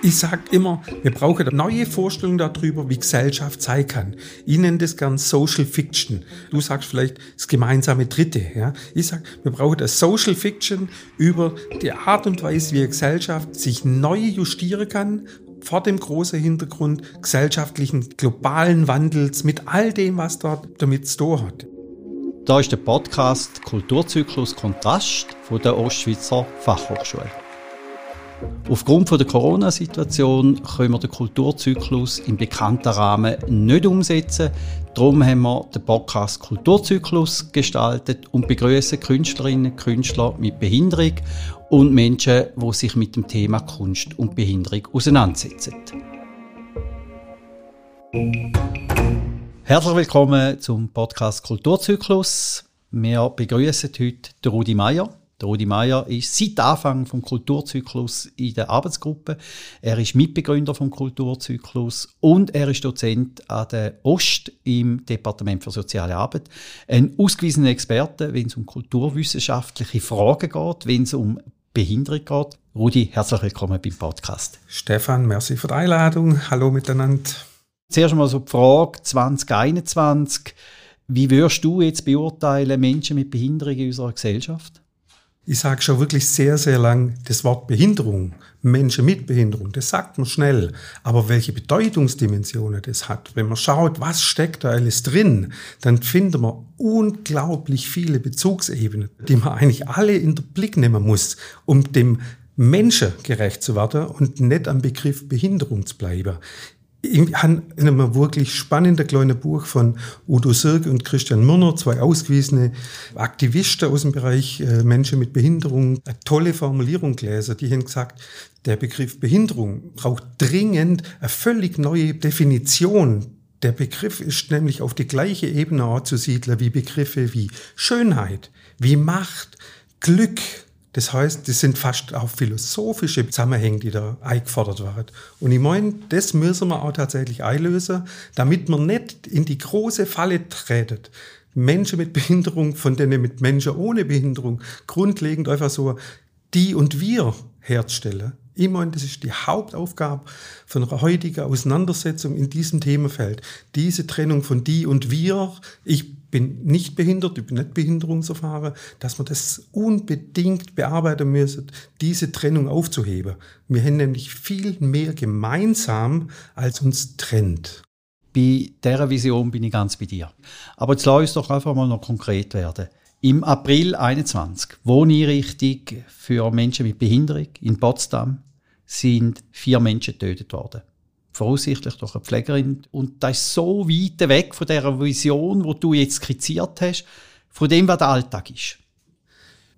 Ich sage immer, wir brauchen eine neue Vorstellung darüber, wie Gesellschaft sein kann. Ich nenne das gern Social Fiction. Du sagst vielleicht das gemeinsame Dritte. Ja? Ich sage, wir brauchen eine Social Fiction über die Art und Weise, wie Gesellschaft sich neu justieren kann vor dem großen Hintergrund gesellschaftlichen globalen Wandels mit all dem, was dort damit zu tun hat. Da ist der Podcast Kulturzyklus Kontrast von der Ostschweizer Fachhochschule. Aufgrund der Corona-Situation können wir den Kulturzyklus im bekannten Rahmen nicht umsetzen. Darum haben wir den Podcast Kulturzyklus gestaltet und begrüßen Künstlerinnen und Künstler mit Behinderung und Menschen, die sich mit dem Thema Kunst und Behinderung auseinandersetzen. Herzlich willkommen zum Podcast Kulturzyklus. Wir begrüßen heute Rudi Meier. Der Rudi Meier ist seit Anfang vom Kulturzyklus in der Arbeitsgruppe. Er ist Mitbegründer vom Kulturzyklus und er ist Dozent an der Ost im Departement für soziale Arbeit. Ein ausgewiesener Experte, wenn es um kulturwissenschaftliche Fragen geht, wenn es um Behinderung geht. Rudi, herzlich willkommen beim Podcast. Stefan, merci für die Einladung. Hallo miteinander. Zuerst einmal so die Frage 2021. Wie würdest du jetzt beurteilen Menschen mit Behinderung in unserer Gesellschaft? Ich sage schon wirklich sehr, sehr lang das Wort Behinderung, Menschen mit Behinderung, das sagt man schnell. Aber welche Bedeutungsdimensionen das hat, wenn man schaut, was steckt da alles drin, dann findet man unglaublich viele Bezugsebenen, die man eigentlich alle in den Blick nehmen muss, um dem Menschen gerecht zu werden und nicht am Begriff Behinderung zu bleiben ich habe in einem wirklich spannenden kleinen Buch von Udo Sirk und Christian Mürner, zwei ausgewiesene Aktivisten aus dem Bereich äh, Menschen mit Behinderung, eine tolle Formulierung gelesen. Die haben gesagt, der Begriff Behinderung braucht dringend eine völlig neue Definition. Der Begriff ist nämlich auf die gleiche Ebene anzusiedeln wie Begriffe wie Schönheit, wie Macht, Glück, das heißt, das sind fast auch philosophische Zusammenhänge, die da eingefordert werden. Und ich meine, das müssen wir auch tatsächlich einlösen, damit man nicht in die große Falle treten. Menschen mit Behinderung, von denen mit Menschen ohne Behinderung grundlegend einfach so die und wir herzustellen. Ich meine, das ist die Hauptaufgabe von einer heutigen Auseinandersetzung in diesem Themenfeld. Diese Trennung von die und wir. Ich bin nicht behindert, ich bin nicht behinderungserfahren, dass man das unbedingt bearbeiten müssen, diese Trennung aufzuheben. Wir haben nämlich viel mehr gemeinsam, als uns trennt. Bei dieser Vision bin ich ganz bei dir. Aber jetzt lass uns doch einfach mal noch konkret werden. Im April 21, Wohneinrichtung für Menschen mit Behinderung in Potsdam, sind vier Menschen getötet worden voraussichtlich durch eine Pflegerin. Und das ist so weit weg von der Vision, wo du jetzt skizziert hast, von dem, was der Alltag ist.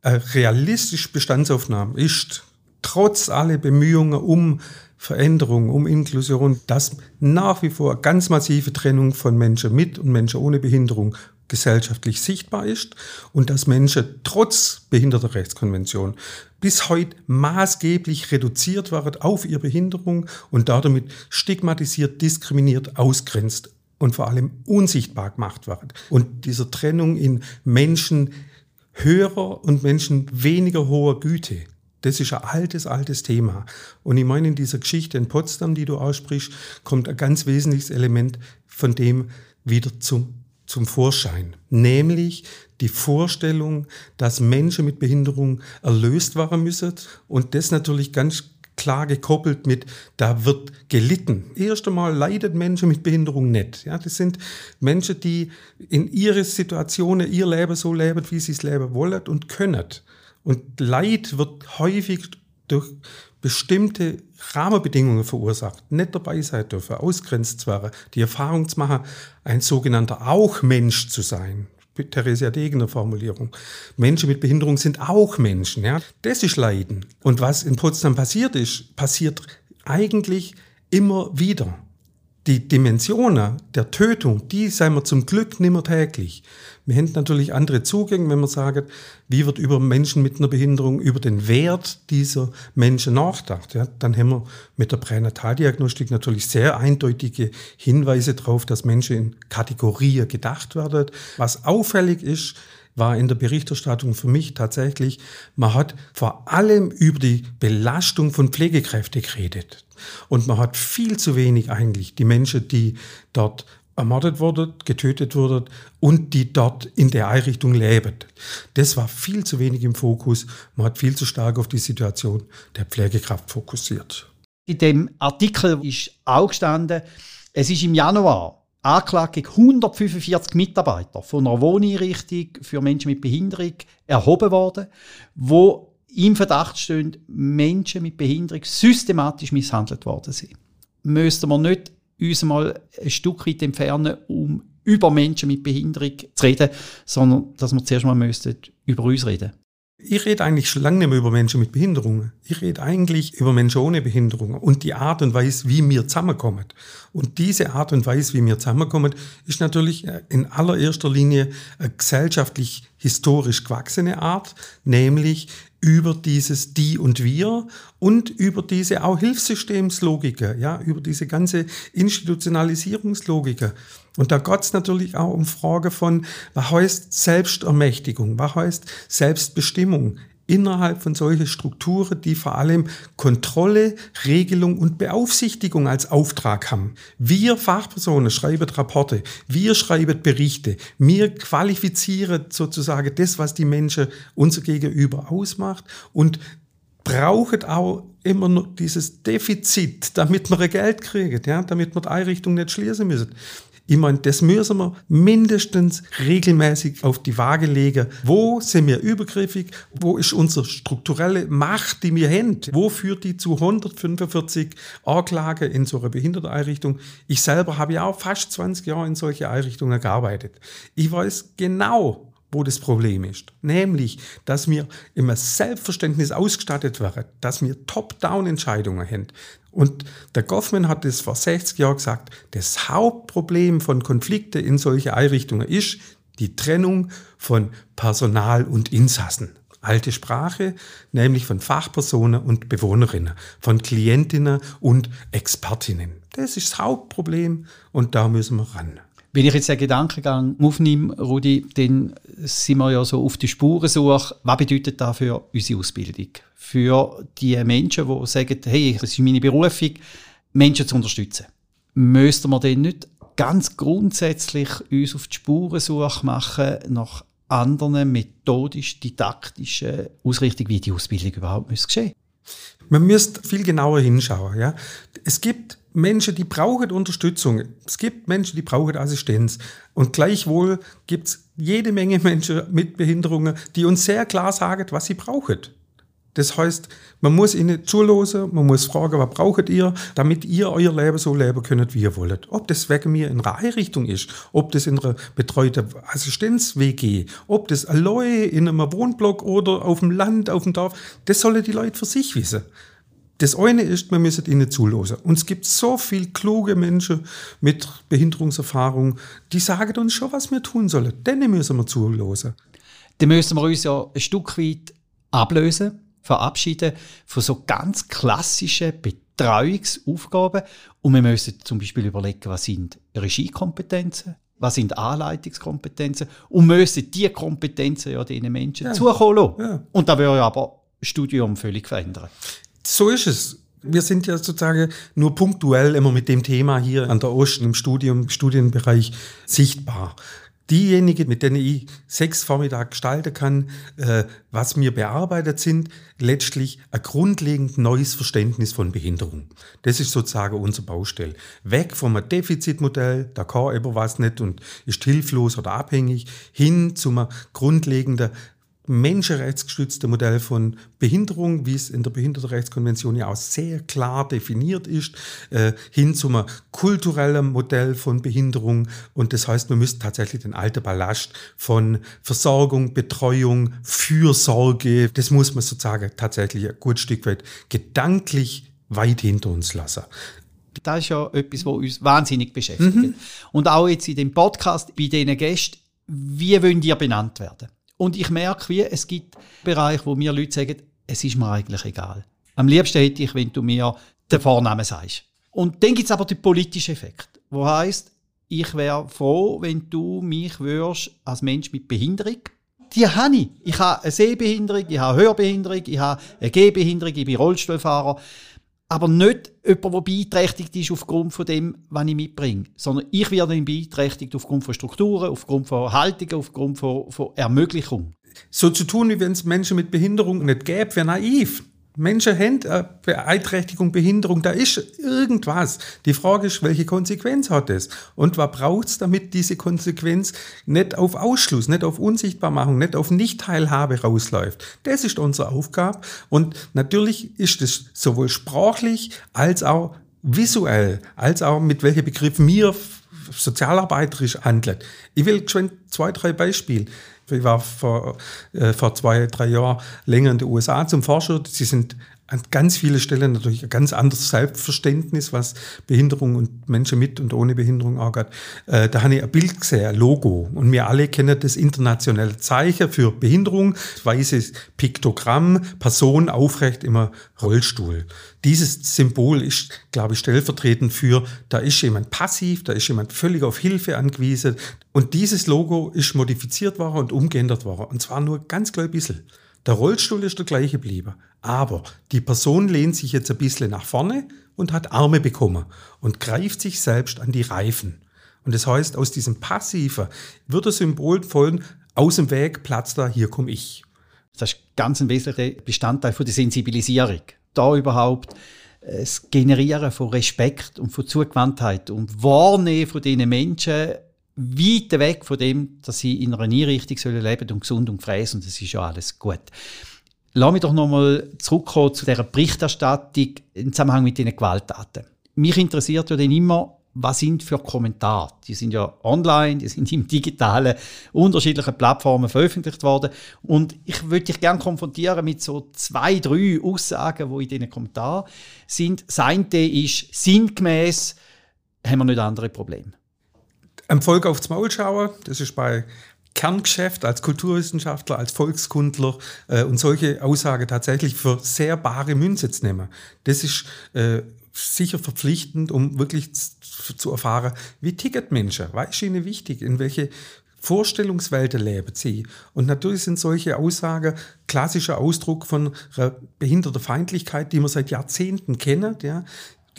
Eine realistische Bestandsaufnahme ist trotz aller Bemühungen um Veränderung, um Inklusion, dass nach wie vor ganz massive Trennung von Menschen mit und Menschen ohne Behinderung gesellschaftlich sichtbar ist und dass Menschen trotz Behindertenrechtskonvention bis heute maßgeblich reduziert werden auf ihre Behinderung und damit stigmatisiert, diskriminiert, ausgrenzt und vor allem unsichtbar gemacht werden. Und dieser Trennung in Menschen höherer und Menschen weniger hoher Güte, das ist ein altes, altes Thema. Und ich meine, in dieser Geschichte in Potsdam, die du aussprichst, kommt ein ganz wesentliches Element von dem wieder zum zum Vorschein, nämlich die Vorstellung, dass Menschen mit Behinderung erlöst werden müssen und das natürlich ganz klar gekoppelt mit, da wird gelitten. Erst einmal leidet Menschen mit Behinderung nicht. Ja, das sind Menschen, die in ihre Situationen ihr Leben so leben, wie sie es leben wollen und können. Und Leid wird häufig durch bestimmte Rahmenbedingungen verursacht, nicht dabei sein dürfen, ausgrenzt werden, die Erfahrung zu machen, ein sogenannter Auch-Mensch zu sein. Theresia Degener Formulierung. Menschen mit Behinderung sind auch Menschen, ja. Das ist Leiden. Und was in Potsdam passiert ist, passiert eigentlich immer wieder die Dimensionen der Tötung, die sind wir zum Glück nicht mehr täglich. Wir haben natürlich andere Zugänge, wenn wir sagen, wie wird über Menschen mit einer Behinderung, über den Wert dieser Menschen nachgedacht. Ja, dann haben wir mit der Pränataldiagnostik natürlich sehr eindeutige Hinweise darauf, dass Menschen in Kategorien gedacht werden. Was auffällig ist, war in der Berichterstattung für mich tatsächlich, man hat vor allem über die Belastung von Pflegekräften geredet. Und man hat viel zu wenig eigentlich die Menschen, die dort ermordet wurden, getötet wurden und die dort in der Einrichtung leben. Das war viel zu wenig im Fokus. Man hat viel zu stark auf die Situation der Pflegekraft fokussiert. In dem Artikel ist auch gestanden, es ist im Januar Anklage gegen 145 Mitarbeiter von einer Wohneinrichtung für Menschen mit Behinderung erhoben worden, wo im Verdacht stehen, Menschen mit Behinderung systematisch misshandelt worden sind. Müssten wir nicht uns mal ein Stück weit entfernen, um über Menschen mit Behinderung zu reden, sondern dass wir zuerst mal über uns reden ich rede eigentlich schon lange nicht mehr über Menschen mit Behinderungen. Ich rede eigentlich über Menschen ohne Behinderungen und die Art und Weise, wie wir zusammenkommen. Und diese Art und Weise, wie wir zusammenkommen, ist natürlich in allererster Linie eine gesellschaftlich historisch gewachsene Art, nämlich über dieses Die und Wir und über diese auch Hilfssystemslogiker, ja, über diese ganze Institutionalisierungslogiker. Und da geht es natürlich auch um Frage von, was heißt Selbstermächtigung, was heißt Selbstbestimmung innerhalb von solchen Strukturen, die vor allem Kontrolle, Regelung und Beaufsichtigung als Auftrag haben. Wir Fachpersonen schreiben Rapporte, wir schreiben Berichte, wir qualifizieren sozusagen das, was die Menschen unser Gegenüber ausmacht und brauchen auch immer noch dieses Defizit, damit wir Geld kriegen, ja, damit wir die Einrichtung nicht schließen müssen. Ich meine, das müssen wir mindestens regelmäßig auf die Waage legen. Wo sind wir übergriffig? Wo ist unsere strukturelle Macht, die wir haben? Wo führt die zu 145 Anklagen in so einer Behinderteneinrichtung? Ich selber habe ja auch fast 20 Jahre in solche Einrichtungen gearbeitet. Ich weiß genau, wo das Problem ist. Nämlich, dass wir immer Selbstverständnis ausgestattet werden, dass wir Top-Down-Entscheidungen haben. Und der Goffman hat es vor 60 Jahren gesagt, das Hauptproblem von Konflikten in solche Einrichtungen ist die Trennung von Personal und Insassen. Alte Sprache, nämlich von Fachpersonen und Bewohnerinnen, von Klientinnen und Expertinnen. Das ist das Hauptproblem und da müssen wir ran. Wenn ich jetzt den Gedankengang aufnehme, Rudi, dann sind wir ja so auf die Spurensuche. Was bedeutet das für unsere Ausbildung? Für die Menschen, die sagen, hey, das ist meine Berufung, Menschen zu unterstützen. Müssten wir denn nicht ganz grundsätzlich uns auf die Spurensuche machen nach anderen methodisch-didaktischen Ausrichtungen, wie die Ausbildung überhaupt geschehen müsste? Man müsste viel genauer hinschauen. Ja? Es gibt Menschen, die brauchen Unterstützung. Es gibt Menschen, die brauchen Assistenz. Und gleichwohl gibt es jede Menge Menschen mit Behinderungen, die uns sehr klar sagen, was sie brauchen. Das heißt, man muss ihnen zulassen, man muss fragen, was braucht ihr, damit ihr euer Leben so leben könnt, wie ihr wollt. Ob das wegen mir in einer Einrichtung ist, ob das in einer betreuten Assistenz-WG, ob das allein in einem Wohnblock oder auf dem Land, auf dem Dorf, das sollen die Leute für sich wissen. Das eine ist, wir müssen ihnen zulassen. Und es gibt so viele kluge Menschen mit Behinderungserfahrung, die sagen uns schon, was wir tun sollen. Denen müssen wir zulassen. Dann müssen wir uns ja ein Stück weit ablösen, verabschieden von so ganz klassischen Betreuungsaufgaben. Und wir müssen zum Beispiel überlegen, was sind Regiekompetenzen, was sind Anleitungskompetenzen und müssen diese Kompetenzen ja diesen Menschen ja. zukommen lassen. Ja. Und da würde aber das Studium völlig verändern. So ist es. Wir sind ja sozusagen nur punktuell immer mit dem Thema hier an der Osten im Studium, Studienbereich sichtbar. Diejenigen, mit denen ich sechs Vormittag gestalten kann, äh, was mir bearbeitet sind, letztlich ein grundlegend neues Verständnis von Behinderung. Das ist sozusagen unser Baustelle. Weg vom Defizitmodell, da kann eben was nicht und ist hilflos oder abhängig, hin zum grundlegenden menschenrechtsgestützte Modell von Behinderung, wie es in der Behindertenrechtskonvention ja auch sehr klar definiert ist, äh, hin zum kulturellen Modell von Behinderung. Und das heißt, man müsste tatsächlich den alten Ballast von Versorgung, Betreuung, Fürsorge, das muss man sozusagen tatsächlich ein gutes Stück weit gedanklich weit hinter uns lassen. Das ist ja etwas, was uns wahnsinnig beschäftigt. Mhm. Und auch jetzt in dem Podcast bei diesen Gästen, wie wollen die benannt werden? Und ich merke, wie es gibt Bereiche, wo mir Leute sagen, es ist mir eigentlich egal. Am liebsten hätte ich, wenn du mir den Vornamen sagst. Und dann gibt es aber den politischen Effekt, wo heißt, ich wäre froh, wenn du mich würdest als Mensch mit Behinderung die habe ich. Ich habe eine Sehbehinderung, ich habe eine Hörbehinderung, ich habe eine Gehbehinderung, ich bin Rollstuhlfahrer. Aber nicht jemand, der beeinträchtigt ist aufgrund von dem, was ich mitbringe. Sondern ich werde dann beeinträchtigt aufgrund von Strukturen, aufgrund von Haltungen, aufgrund von, von Ermöglichung. So zu tun, wie wenn es Menschen mit Behinderung nicht gäbe, wäre naiv. Menschen haben eine Beeinträchtigung, Behinderung, da ist irgendwas. Die Frage ist, welche Konsequenz hat es? Und was braucht es, damit diese Konsequenz nicht auf Ausschluss, nicht auf Unsichtbarmachung, nicht auf Nichtteilhabe rausläuft? Das ist unsere Aufgabe. Und natürlich ist es sowohl sprachlich als auch visuell, als auch mit welchen Begriffen wir sozialarbeiterisch handeln. Ich will schon zwei, drei Beispiele. Ich war vor, äh, vor zwei, drei Jahren länger in den USA zum Forscher. Sie sind an ganz vielen Stellen natürlich ein ganz anderes Selbstverständnis, was Behinderung und Menschen mit und ohne Behinderung angeht. Äh, da habe ich ein Bild gesehen, ein Logo. Und wir alle kennen das internationale Zeichen für Behinderung, weißes Piktogramm, Person aufrecht im Rollstuhl. Dieses Symbol ist, glaube ich, stellvertretend für, da ist jemand passiv, da ist jemand völlig auf Hilfe angewiesen. Und dieses Logo ist modifiziert worden und umgeändert worden. Und zwar nur ganz klein bisschen. Der Rollstuhl ist der gleiche geblieben. Aber die Person lehnt sich jetzt ein bisschen nach vorne und hat Arme bekommen und greift sich selbst an die Reifen. Und das heißt, aus diesem Passiven wird das Symbol folgen, aus dem Weg platzt da, hier komme ich. Das ist ganz ein wesentlicher Bestandteil von der Sensibilisierung. Da überhaupt äh, das Generieren von Respekt und von Zugewandtheit und Wahrnehmen von diesen Menschen weit weg von dem, dass sie in einer Einrichtung sollen leben und gesund und fräsen und das ist ja alles gut. Lass mich doch nochmal zurückkommen zu dieser Berichterstattung im Zusammenhang mit den Gewalttaten. Mich interessiert ja dann immer, was sind für Kommentare? Die sind ja online, die sind im digitalen, unterschiedlichen Plattformen veröffentlicht worden. Und ich würde dich gerne konfrontieren mit so zwei, drei Aussagen, die in diesen Kommentaren sind. Das eine ist sinngemäß, haben wir nicht andere Probleme. Am Volk aufs Maul schauen, das ist bei Kerngeschäft als Kulturwissenschaftler, als Volkskundler äh, und solche Aussagen tatsächlich für sehr bare Münze zu nehmen. Das ist äh, sicher verpflichtend, um wirklich zu erfahren, wie ticket Menschen, was ist ihnen wichtig, in welche Vorstellungswelten leben sie. Und natürlich sind solche Aussagen klassischer Ausdruck von einer Behindertenfeindlichkeit, die wir seit Jahrzehnten kennen. Ja.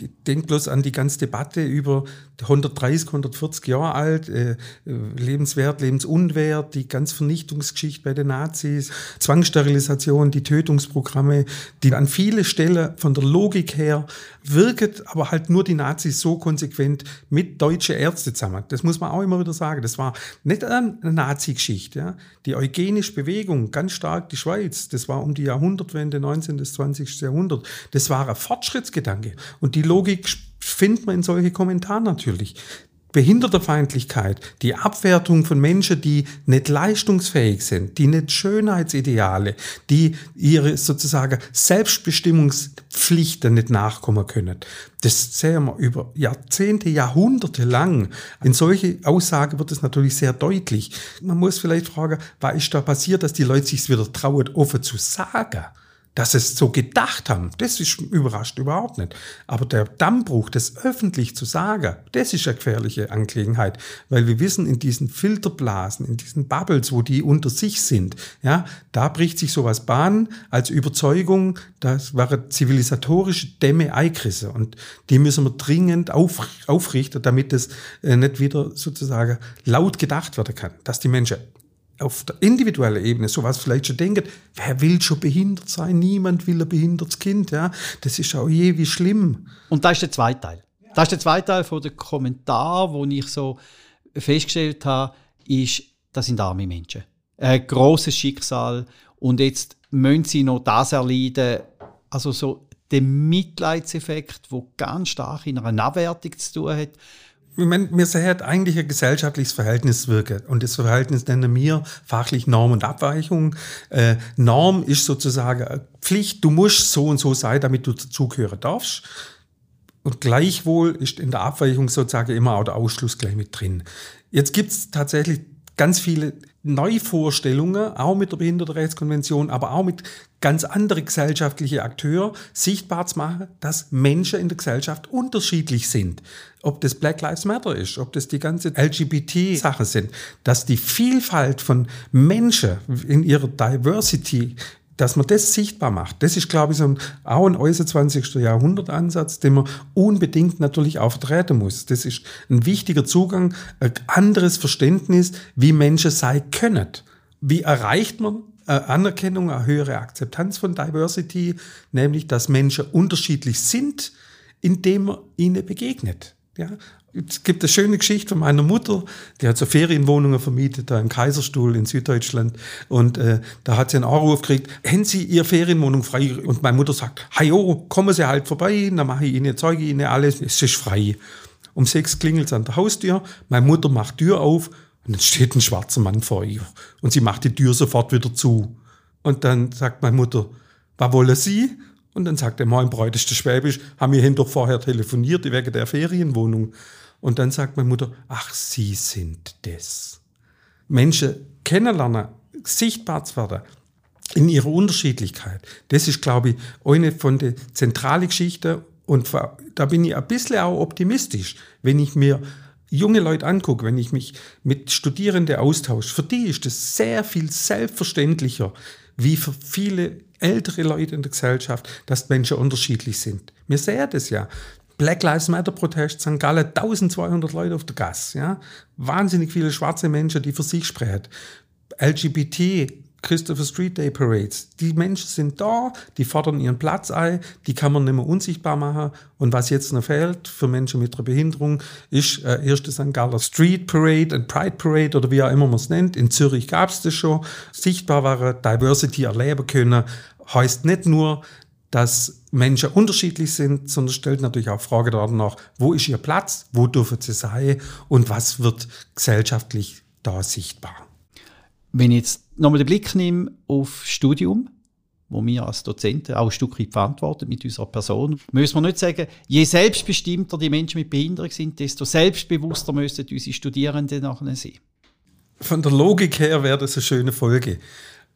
Ich denke bloß an die ganze Debatte über 130, 140 Jahre alt, äh, lebenswert, lebensunwert, die ganze Vernichtungsgeschichte bei den Nazis, Zwangssterilisation, die Tötungsprogramme, die an viele Stellen von der Logik her wirket, aber halt nur die Nazis so konsequent mit deutschen Ärzten zusammen. Das muss man auch immer wieder sagen. Das war nicht eine Nazi-Geschichte. Ja. Die eugenische Bewegung, ganz stark die Schweiz, das war um die Jahrhundertwende, 19. bis 20. Jahrhundert. Das war ein Fortschrittsgedanke. Und die Logik findet man in solche Kommentare natürlich. Behinderterfeindlichkeit, die Abwertung von Menschen, die nicht leistungsfähig sind, die nicht Schönheitsideale, die ihre sozusagen Selbstbestimmungspflichten nicht nachkommen können. Das sehen wir über Jahrzehnte, Jahrhunderte lang. In solche Aussagen wird es natürlich sehr deutlich. Man muss vielleicht fragen, was ist da passiert, dass die Leute sich wieder trauen, offen zu sagen? Dass es so gedacht haben, das ist überrascht überhaupt nicht. Aber der Dammbruch, das öffentlich zu sagen, das ist eine gefährliche Angelegenheit, weil wir wissen, in diesen Filterblasen, in diesen Bubbles, wo die unter sich sind, ja, da bricht sich sowas Bahn als Überzeugung, das waren zivilisatorische Dämme Eikrisse und die müssen wir dringend auf, aufrichten, damit es äh, nicht wieder sozusagen laut gedacht werden kann, dass die Menschen auf der individuellen Ebene sowas vielleicht schon denken, wer will schon behindert sein? Niemand will ein behindertes Kind. Ja? Das ist auch je wie schlimm. Und da ist der zweite Teil. Das ist der zweite Teil von der Kommentar, wo ich so festgestellt habe, ist, das sind arme Menschen. Ein großes Schicksal und jetzt müssen sie noch das erleiden. Also so der Mitleidseffekt, wo ganz stark in einer Abwertung zu tun hat ich meine, wir sehen eigentlich ein gesellschaftliches Verhältnis wirken. Und das Verhältnis nennen wir fachlich Norm und Abweichung. Äh, Norm ist sozusagen Pflicht, du musst so und so sein, damit du dazugehören darfst. Und gleichwohl ist in der Abweichung sozusagen immer auch der Ausschluss gleich mit drin. Jetzt gibt es tatsächlich ganz viele Neuvorstellungen, auch mit der Behindertenrechtskonvention, aber auch mit ganz anderen gesellschaftlichen Akteuren sichtbar zu machen, dass Menschen in der Gesellschaft unterschiedlich sind. Ob das Black Lives Matter ist, ob das die ganze LGBT-Sache sind, dass die Vielfalt von Menschen in ihrer Diversity dass man das sichtbar macht, das ist, glaube ich, so ein, auch ein äußer 20. Jahrhundert-Ansatz, den man unbedingt natürlich auch vertreten muss. Das ist ein wichtiger Zugang, ein anderes Verständnis, wie Menschen sein können. Wie erreicht man eine Anerkennung, eine höhere Akzeptanz von Diversity, nämlich, dass Menschen unterschiedlich sind, indem man ihnen begegnet. Ja, es gibt eine schöne Geschichte von meiner Mutter, die hat so Ferienwohnungen vermietet, da im Kaiserstuhl in Süddeutschland. Und äh, da hat sie einen Anruf gekriegt, haben Sie Ihre Ferienwohnung frei? Und meine Mutter sagt, hajo, kommen Sie halt vorbei, dann mache ich Ihnen, zeige Ihnen alles, es ist frei. Um sechs klingelt es an der Haustür, meine Mutter macht Tür auf und dann steht ein schwarzer Mann vor ihr. Und sie macht die Tür sofort wieder zu. Und dann sagt meine Mutter, was wollen Sie? Und dann sagt er, mein Bräut ist Schwäbisch, haben wir hin doch vorher telefoniert wegen der Ferienwohnung. Und dann sagt meine Mutter, ach, Sie sind das. Menschen kennenlernen, sichtbar zu werden, in ihrer Unterschiedlichkeit. Das ist, glaube ich, eine von den zentralen Geschichten. Und da bin ich ein bisschen auch optimistisch, wenn ich mir junge Leute angucke, wenn ich mich mit Studierenden austausche. Für die ist das sehr viel selbstverständlicher, wie für viele ältere Leute in der Gesellschaft, dass Menschen unterschiedlich sind. Wir sehen das ja. Black Lives Matter Protest St. Gallen, 1200 Leute auf der Gas, ja. Wahnsinnig viele schwarze Menschen, die für sich sprechen. LGBT, Christopher Street Day Parades. Die Menschen sind da, die fordern ihren Platz ein, die kann man nicht mehr unsichtbar machen. Und was jetzt noch fehlt für Menschen mit einer Behinderung, ist äh, erste St. Galler Street Parade und Pride Parade oder wie auch immer man es nennt. In Zürich gab es das schon. Sichtbar war Diversity erleben können. Heißt nicht nur, dass Menschen unterschiedlich sind, sondern stellt natürlich auch Frage danach, wo ist ihr Platz, wo dürfen sie sein und was wird gesellschaftlich da sichtbar. Wenn ich jetzt nochmal den Blick nehme auf Studium, wo wir als Dozenten auch ein Stück weit verantworten mit unserer Person, müssen wir nicht sagen, je selbstbestimmter die Menschen mit Behinderung sind, desto selbstbewusster müssen unsere Studierenden nachher sein. Von der Logik her wäre das eine schöne Folge.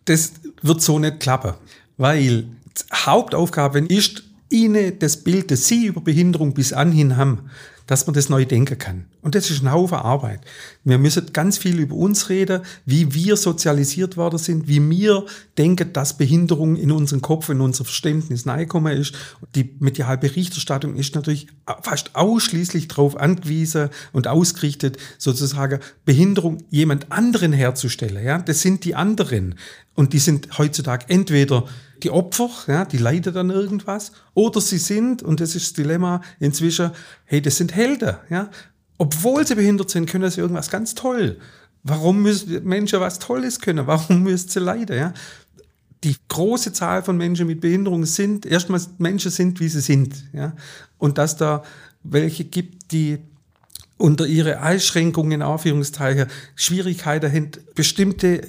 Das wird so nicht klappen, weil Hauptaufgabe ist, ihnen das Bild, das sie über Behinderung bis anhin haben, dass man das neu denken kann. Und das ist ein Haufen Arbeit. Wir müssen ganz viel über uns reden, wie wir sozialisiert worden sind, wie wir denken, dass Behinderung in unseren Kopf, in unser Verständnis reingekommen ist. Die mediale Berichterstattung ist natürlich fast ausschließlich darauf angewiesen und ausgerichtet, sozusagen Behinderung jemand anderen herzustellen. Ja, das sind die anderen. Und die sind heutzutage entweder die Opfer, ja, die leiden dann irgendwas, oder sie sind, und das ist das Dilemma inzwischen, hey, das sind Helden, ja. Obwohl sie behindert sind, können sie irgendwas ganz toll. Warum müssen Menschen was Tolles können? Warum müssen sie leiden, ja? Die große Zahl von Menschen mit Behinderung sind, erstmal Menschen sind, wie sie sind, ja. Und dass da welche gibt, die unter ihre Einschränkungen, in Anführungszeichen, Schwierigkeiten haben, bestimmte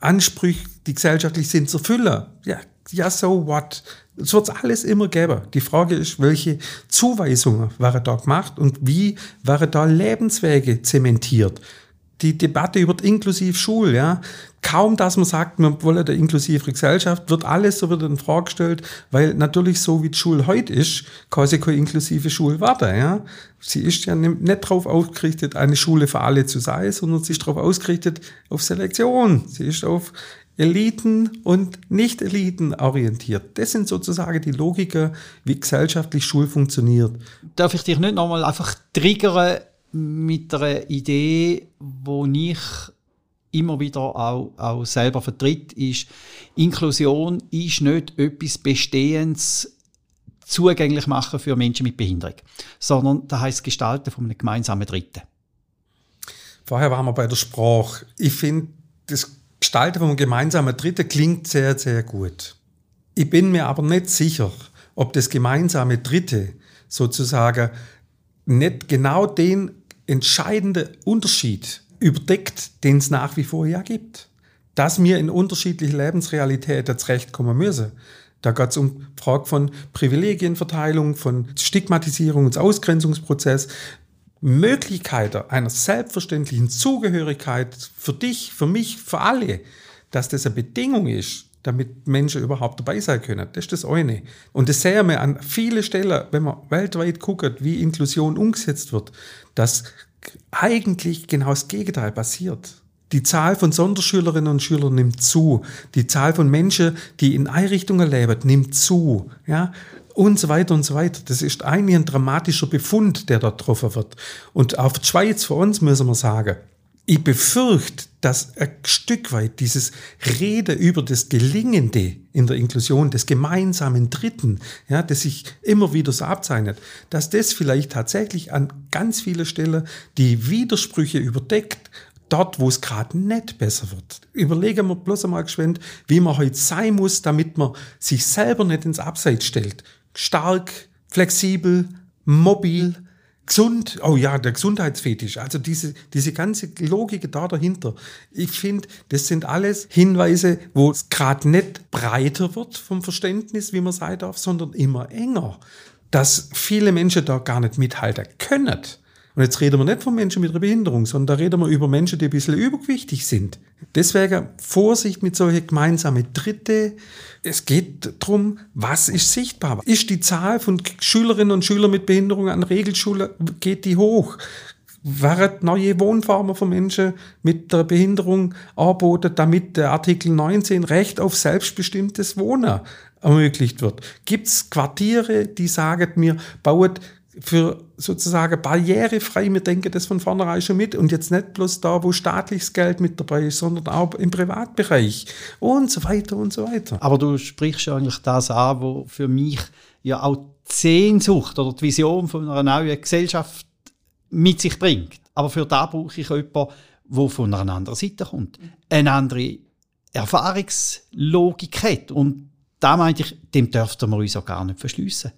Ansprüche, die gesellschaftlich sind, zu erfüllen. Ja, ja, so what? Es wird alles immer geben. Die Frage ist, welche Zuweisungen waren da gemacht und wie waren da Lebenswege zementiert? Die Debatte über die inklusive Schule, ja. Kaum, dass man sagt, wir wollen eine inklusive Gesellschaft, wird alles so wieder in Frage gestellt, weil natürlich so wie die Schule heute ist, sie keine inklusive Schule werden, ja. Sie ist ja nicht darauf ausgerichtet, eine Schule für alle zu sein, sondern sie ist darauf ausgerichtet auf Selektion. Sie ist auf Eliten und Nicht-Eliten orientiert. Das sind sozusagen die Logiker, wie gesellschaftlich Schule funktioniert. Darf ich dich nicht nochmal einfach triggern mit einer Idee, wo ich immer wieder auch, auch selber vertritt, ist, Inklusion ist nicht etwas Bestehendes zugänglich machen für Menschen mit Behinderung, sondern das heißt Gestalten von einem gemeinsamen Dritten. Vorher waren wir bei der Sprache. Ich finde, das Gestalten von gemeinsamen Dritten klingt sehr, sehr gut. Ich bin mir aber nicht sicher, ob das gemeinsame Dritte sozusagen nicht genau den entscheidenden Unterschied überdeckt, den es nach wie vor ja gibt. Dass wir in unterschiedliche Lebensrealitäten zurechtkommen müssen. Da geht es um die Frage von Privilegienverteilung, von Stigmatisierung und Ausgrenzungsprozess. Möglichkeiten einer selbstverständlichen Zugehörigkeit für dich, für mich, für alle, dass das eine Bedingung ist, damit Menschen überhaupt dabei sein können. Das ist das eine. Und das sehen wir an vielen Stellen, wenn man weltweit guckt, wie Inklusion umgesetzt wird, dass eigentlich genau das Gegenteil passiert. Die Zahl von Sonderschülerinnen und Schülern nimmt zu. Die Zahl von Menschen, die in Einrichtungen leben, nimmt zu. Ja? Und so weiter und so weiter. Das ist eigentlich ein dramatischer Befund, der dort getroffen wird. Und auf die Schweiz für uns müssen wir sagen, ich befürchte, dass ein Stück weit dieses Rede über das Gelingende in der Inklusion, des gemeinsamen Dritten, ja, das sich immer wieder so abzeichnet, dass das vielleicht tatsächlich an ganz vielen Stellen die Widersprüche überdeckt, dort, wo es gerade nicht besser wird. Überlegen wir bloß einmal geschwind, wie man heute sein muss, damit man sich selber nicht ins Abseits stellt. Stark, flexibel, mobil, Gesund, oh ja, der Gesundheitsfetisch, also diese, diese ganze Logik da dahinter. Ich finde, das sind alles Hinweise, wo es gerade nicht breiter wird vom Verständnis, wie man sagen darf, sondern immer enger. Dass viele Menschen da gar nicht mithalten können. Und jetzt reden wir nicht von Menschen mit einer Behinderung, sondern da reden wir über Menschen, die ein bisschen übergewichtig sind. Deswegen Vorsicht mit solchen gemeinsamen Dritte. Es geht darum, was ist sichtbar? Ist die Zahl von Schülerinnen und Schülern mit Behinderung an Regelschulen, geht die hoch? Werden neue Wohnformen für Menschen mit der Behinderung angeboten, damit der Artikel 19 Recht auf selbstbestimmtes Wohnen ermöglicht wird? Gibt es Quartiere, die sagen mir, baut für sozusagen barrierefrei, wir denken das von vornherein schon mit und jetzt nicht bloß da, wo staatliches Geld mit dabei ist, sondern auch im Privatbereich und so weiter und so weiter. Aber du sprichst ja eigentlich das an, wo für mich ja auch die Sehnsucht oder die Vision von einer neuen Gesellschaft mit sich bringt. Aber für da brauche ich jemanden, der von einer anderen Seite kommt, eine andere Erfahrungslogik hat und da meinte ich, dem dürften wir uns auch gar nicht verschliessen.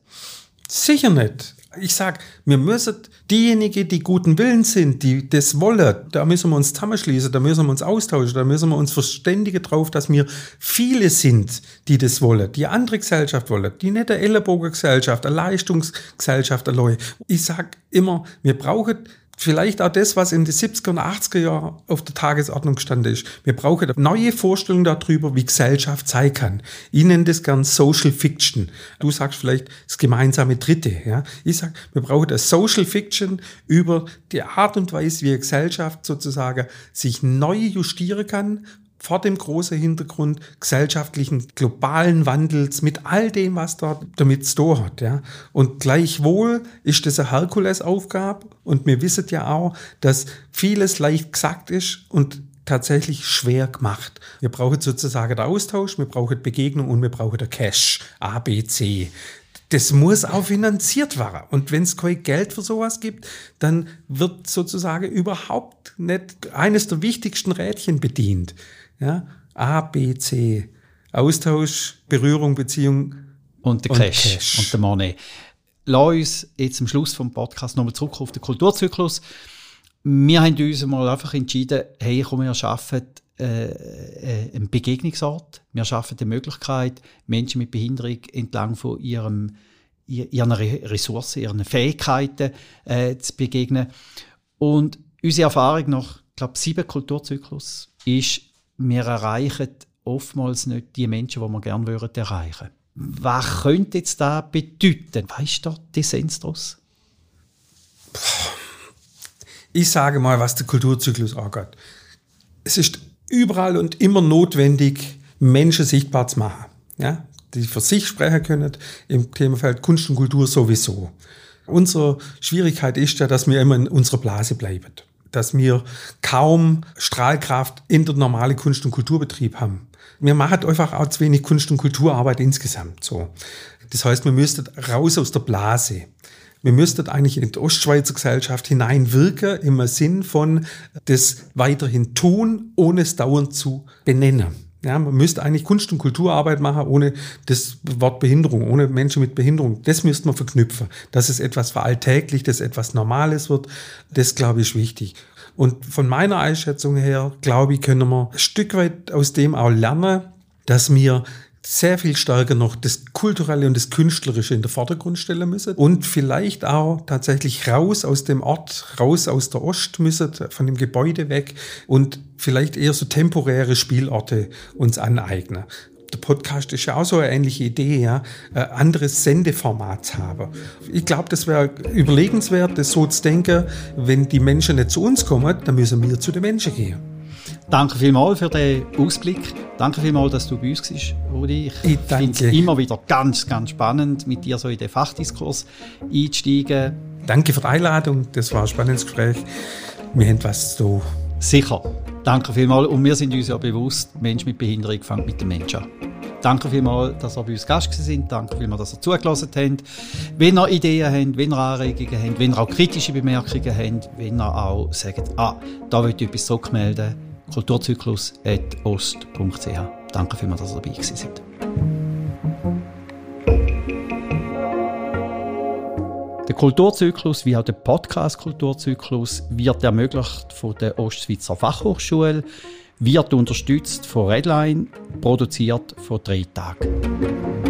Sicher nicht. Ich sag, wir müssen diejenigen, die guten Willens sind, die das wollen, da müssen wir uns zusammenschließen, da müssen wir uns austauschen, da müssen wir uns verständigen drauf, dass wir viele sind, die das wollen, die andere Gesellschaft wollen, die nicht eine Ellenbogengesellschaft, eine Leistungsgesellschaft, eine Ich sag immer, wir brauchen vielleicht auch das, was in den 70er und 80er Jahren auf der Tagesordnung gestanden ist. Wir brauchen eine neue Vorstellung darüber, wie Gesellschaft sein kann. Ich nenne das gern Social Fiction. Du sagst vielleicht das gemeinsame Dritte. Ja? Ich sage, wir brauchen eine Social Fiction über die Art und Weise, wie Gesellschaft sozusagen sich neu justieren kann, vor dem großen Hintergrund gesellschaftlichen globalen Wandels mit all dem, was da damit zu hat. Ja. Und gleichwohl ist das eine Herkulesaufgabe und wir wissen ja auch, dass vieles leicht gesagt ist und tatsächlich schwer gemacht. Wir brauchen sozusagen den Austausch, wir brauchen Begegnung und wir brauchen den Cash, A, B, C das muss auch finanziert werden. Und wenn es kein Geld für sowas gibt, dann wird sozusagen überhaupt nicht eines der wichtigsten Rädchen bedient. Ja? A, B, C. Austausch, Berührung, Beziehung. Und der Cash, und, Cash. und der Money. Lass uns jetzt am Schluss vom Podcast nochmal zurück auf den Kulturzyklus. Wir haben uns mal einfach entschieden, hey, komm, wir schaffen äh, äh, einen Begegnungsort. Wir schaffen die Möglichkeit, Menschen mit Behinderung entlang von ihrem, ihren Ressourcen, ihren Fähigkeiten äh, zu begegnen. Und unsere Erfahrung nach, ich glaube, sieben Kulturzyklus ist, wir erreichen oftmals nicht die Menschen, die wir gerne würden erreichen Was könnte jetzt da bedeuten? Weißt du die Essenz daraus? Ich sage mal, was der Kulturzyklus angeht. Es ist überall und immer notwendig, Menschen sichtbar zu machen. Ja? Die für sich sprechen können, im Themenfeld Kunst und Kultur sowieso. Unsere Schwierigkeit ist ja, dass wir immer in unserer Blase bleiben dass wir kaum Strahlkraft in der normalen Kunst- und Kulturbetrieb haben. Wir machen einfach auch zu wenig Kunst- und Kulturarbeit insgesamt so. Das heißt, wir müssten raus aus der Blase. Wir müssten eigentlich in die Ostschweizer Gesellschaft hineinwirken im Sinn von das weiterhin tun, ohne es dauernd zu benennen. Ja, man müsste eigentlich Kunst- und Kulturarbeit machen ohne das Wort Behinderung, ohne Menschen mit Behinderung. Das müsste man verknüpfen. Dass es etwas veralltäglich, dass etwas Normales wird, das glaube ich ist wichtig. Und von meiner Einschätzung her, glaube ich, können wir ein Stück weit aus dem auch lernen, dass wir sehr viel stärker noch das Kulturelle und das Künstlerische in den Vordergrund stellen müssen und vielleicht auch tatsächlich raus aus dem Ort, raus aus der Ost müssen, von dem Gebäude weg und vielleicht eher so temporäre Spielorte uns aneignen der Podcast ist ja auch so eine ähnliche Idee, ja, ein anderes Sendeformat haben. Ich glaube, das wäre überlegenswert, das so zu denken, wenn die Menschen nicht zu uns kommen, dann müssen wir zu den Menschen gehen. Danke vielmals für den Ausblick. Danke vielmals, dass du bei uns bist, Rudi. Ich, ich finde es immer wieder ganz, ganz spannend, mit dir so in den Fachdiskurs einzusteigen. Danke für die Einladung. Das war ein spannendes Gespräch. Wir haben was zu Sicher. Danke vielmals. Und wir sind uns ja bewusst, Mensch mit Behinderung fängt mit dem Menschen an. Danke vielmals, dass ihr bei uns Gast sind. Danke vielmals, dass ihr zugelassen habt. Wenn ihr Ideen habt, wenn ihr Anregungen habt, wenn ihr auch kritische Bemerkungen habt, wenn ihr auch sagt, ah, da will ich etwas zurückmelden, kulturzyklus.ost.ch. Danke vielmals, dass ihr dabei seid. Der Kulturzyklus, wie auch der Podcast-Kulturzyklus, wird ermöglicht von der Ostschweizer Fachhochschule, wird unterstützt von Redline, produziert von drei Tagen.